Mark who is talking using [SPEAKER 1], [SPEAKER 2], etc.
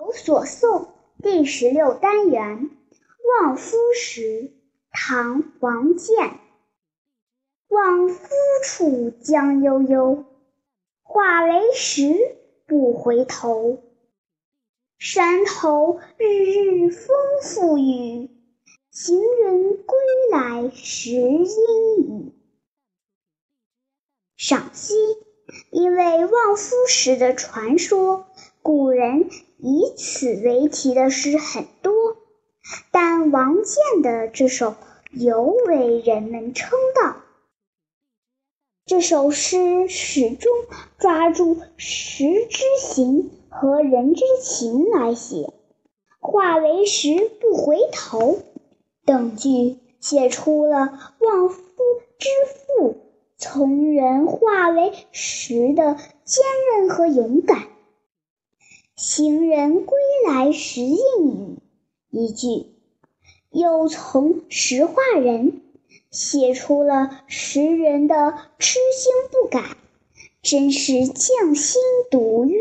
[SPEAKER 1] 有所诵第十六单元《望夫石》唐·王建。望夫处江悠悠，化为石，不回头。山头日日风复雨，行人归来时阴雨。赏析：因为望夫石的传说，古人。以此为题的诗很多，但王建的这首尤为人们称道。这首诗始终抓住石之形和人之情来写，“化为石不回头”等句写出了望夫之妇从人化为石的坚韧和勇敢。行人归来时应雨，一句又从石化人写出了石人的痴心不改，真是匠心独运。